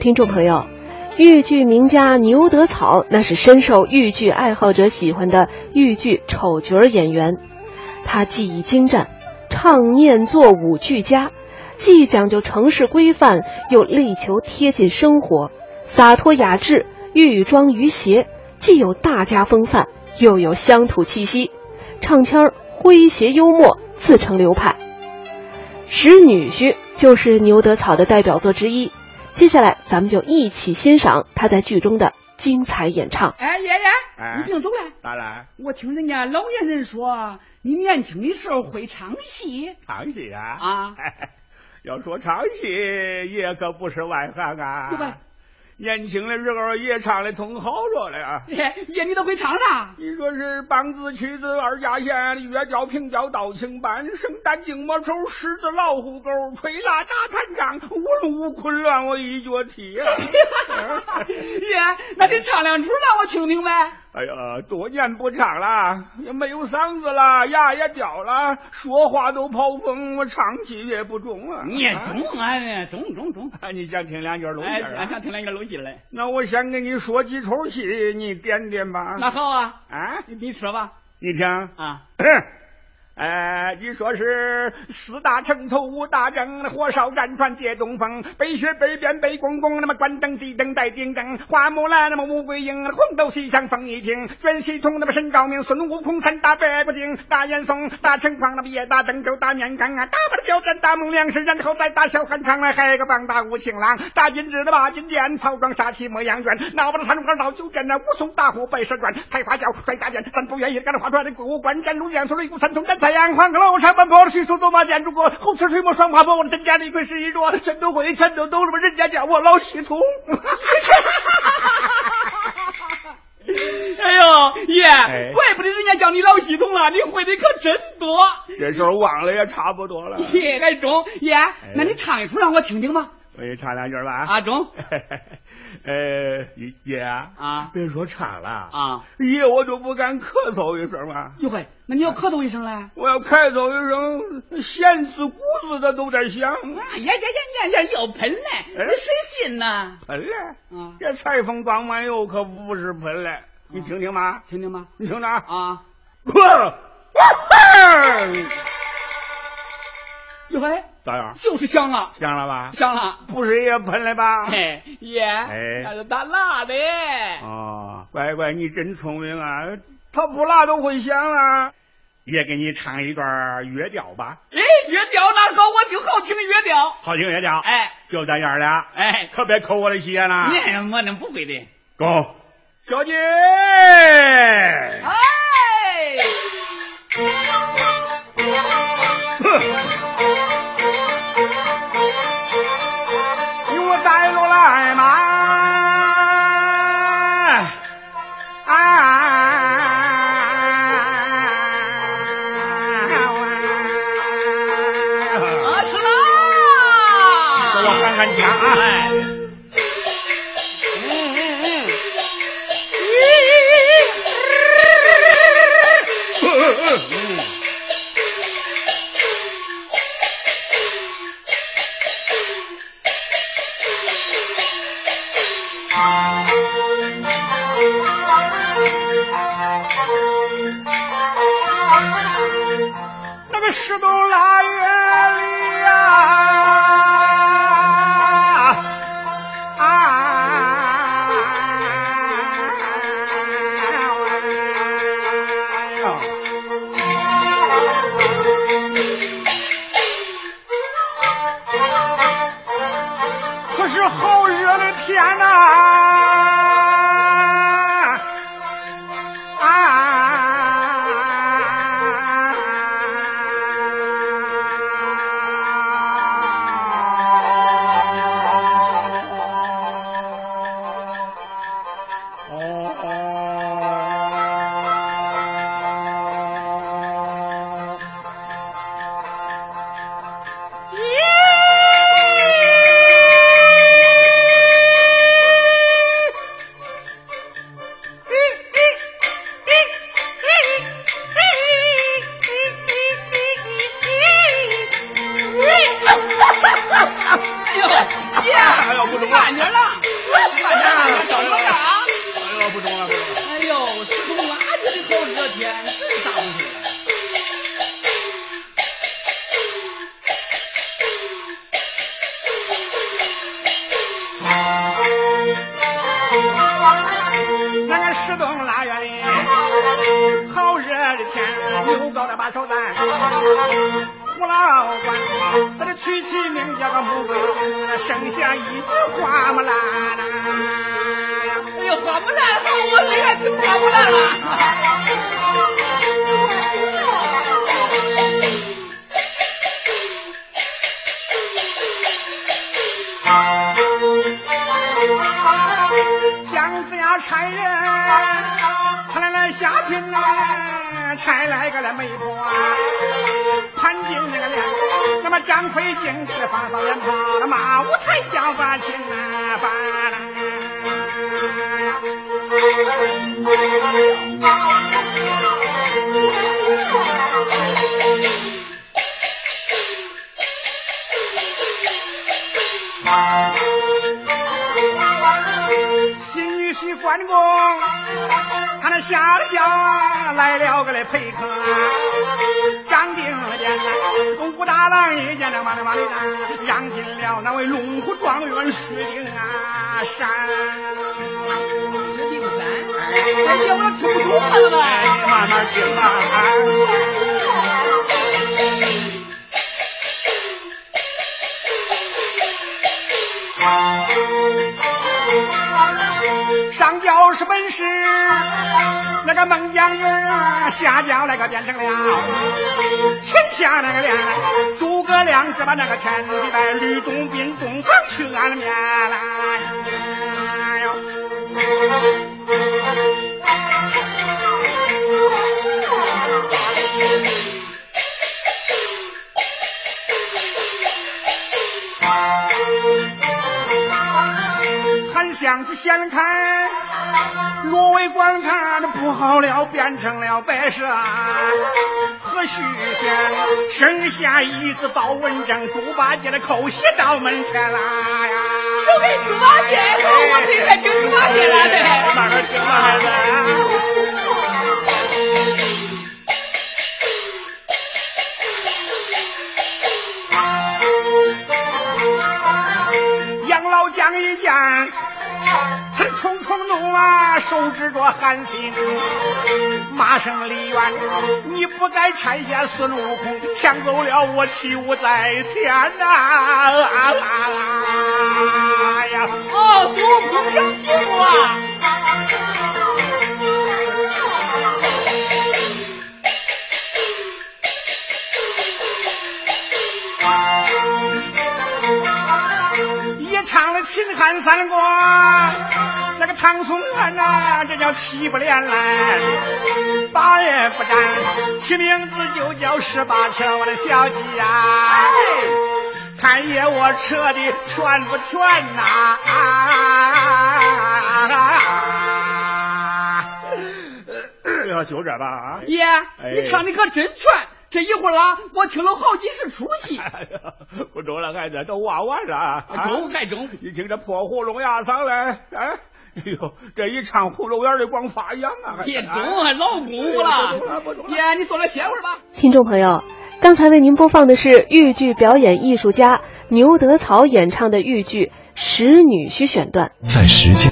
听众朋友，豫剧名家牛德草那是深受豫剧爱好者喜欢的豫剧丑角演员，他技艺精湛，唱念做舞俱佳，既讲究城市规范，又力求贴近生活，洒脱雅致，玉装于谐，既有大家风范，又有乡土气息，唱腔诙谐幽默，自成流派。《使女婿》就是牛德草的代表作之一。接下来，咱们就一起欣赏他在剧中的精彩演唱。哎，爷爷，你别走了。咋了？我听人家老年人说，你年轻的时候会唱戏。唱戏啊？啊！要说唱戏，爷可不是外行啊。对吧？年轻的时候也唱的通好着了啊！爷爷，你都会唱啥？你说是梆子、曲子、二家弦、月调、平调、道情班、生旦净末丑、狮子、老虎、狗、吹拉、打弹唱、舞龙舞昆乱，我一脚踢。爷，那你唱两出让我听听呗。哎呀，多年不唱了，也没有嗓子了，牙也掉了，说话都跑风，我唱戏也不中啊。你中啊，中中中！你想听两句录戏？哎，想听两句录戏嘞。那我先给你说几出戏，你点点吧。那好啊，啊，你说吧。你听啊。哎，你说是四大城头五大阵，火烧战船借东风，北雪北边北公公，那么关灯熄灯带顶灯，花木兰那么穆桂英，红豆西厢风一听，卷西通那么沈高明，孙悟空三打白骨精，大严嵩大陈况，那么也打登州打面刚啊，打不了小战大孟良实，然后再打小汉昌来，还个棒打吴情郎，打金枝的八金剑，曹庄杀气莫阳卷，闹不得三官闹九剑，那武松大虎白蛇传，开花轿摔大剑，三不愿意干这花船的过关斩路将，出雷鼓三通斩太阳，黄楼上奔跑的徐州走马见诸葛，后车水墨双爬坡，我家李逵是一桌，全都会，全都都什么人家叫我老系统。哎呦，爷，怪不得人家叫你老系统了，你会的可真多。这时候忘了也差不多了。爷，还中，爷，那你唱一出让我听听吧。我给你唱两句吧。啊，中。呃，爷啊，别说唱了啊，爷我就不敢咳嗽一声嘛。哟喂，那你要咳嗽一声嘞？我要咳嗽一声，弦子骨子的都在响。呀呀呀呀呀，要喷嘞！谁信呢？喷嘞！啊，这裁缝装完油可不是喷嘞，你听听吧，听听吧，你听着啊。哟喂。咋样？就是香了，香了吧？香了，不是也喷了吧？嘿，爷，哎，那是他辣的。哦，乖乖，你真聪明啊！他不辣都会香啊！也给你唱一段乐调吧。哎，乐调那好，我就好听的乐调，好听乐调。哎，就这样的。哎，可别扣我的鞋了。你我那不会的。go，小姐。哎。看是好热的天呐从哪里的好热天，这是咋回？那个十冬腊月里，好热的天，牛高了把小蛋，胡老官，他这取起名叫个木瓜，剩下一只花木兰。才来个了媒婆，潘金那个脸，那么张飞敬的放放鞭炮，那马五台叫把亲啊，把关公，他那下了轿来了个来陪客，张定见武大郎一见那忙里忙里的，让进了那位龙虎状元薛丁啊山。薛丁山，这叫我听不懂了呗，你慢慢听啊。不是本事，那个孟姜女啊，下轿那个变成了天下那个脸，诸葛亮只把那个天地拜，吕洞宾洞房去安眠来。还想子先看。若为观看，不好了，变成了白蛇。何须先生下一子报文正，猪八戒的口袭到门前啦呀！都给猪八戒，我最爱听猪八戒了的。慢慢听吧，孩子。手指着韩信，骂声李渊，你不该拆下孙悟空，抢走了我七武在天呐！啊呀，哦，孙悟空抢七武啊！也唱了秦汉三国。那个唐宋元呐，这叫七不连来，八也不沾，起名字就叫十八车，我的小鸡呀，看爷我扯的全不全呐？啊，就这吧。爷，你唱的可真全，这一会儿啊，我听了好几十出戏。不中了，孩子，都娃娃着，中还中。一听这破喉咙呀嗓嘞，哎。哎呦，这一唱葫芦园的光发痒啊！别动，还老功夫了。爷，你坐那歇会儿吧。听众朋友，刚才为您播放的是豫剧表演艺术家牛德草演唱的豫剧《使女婿》选段。在时间。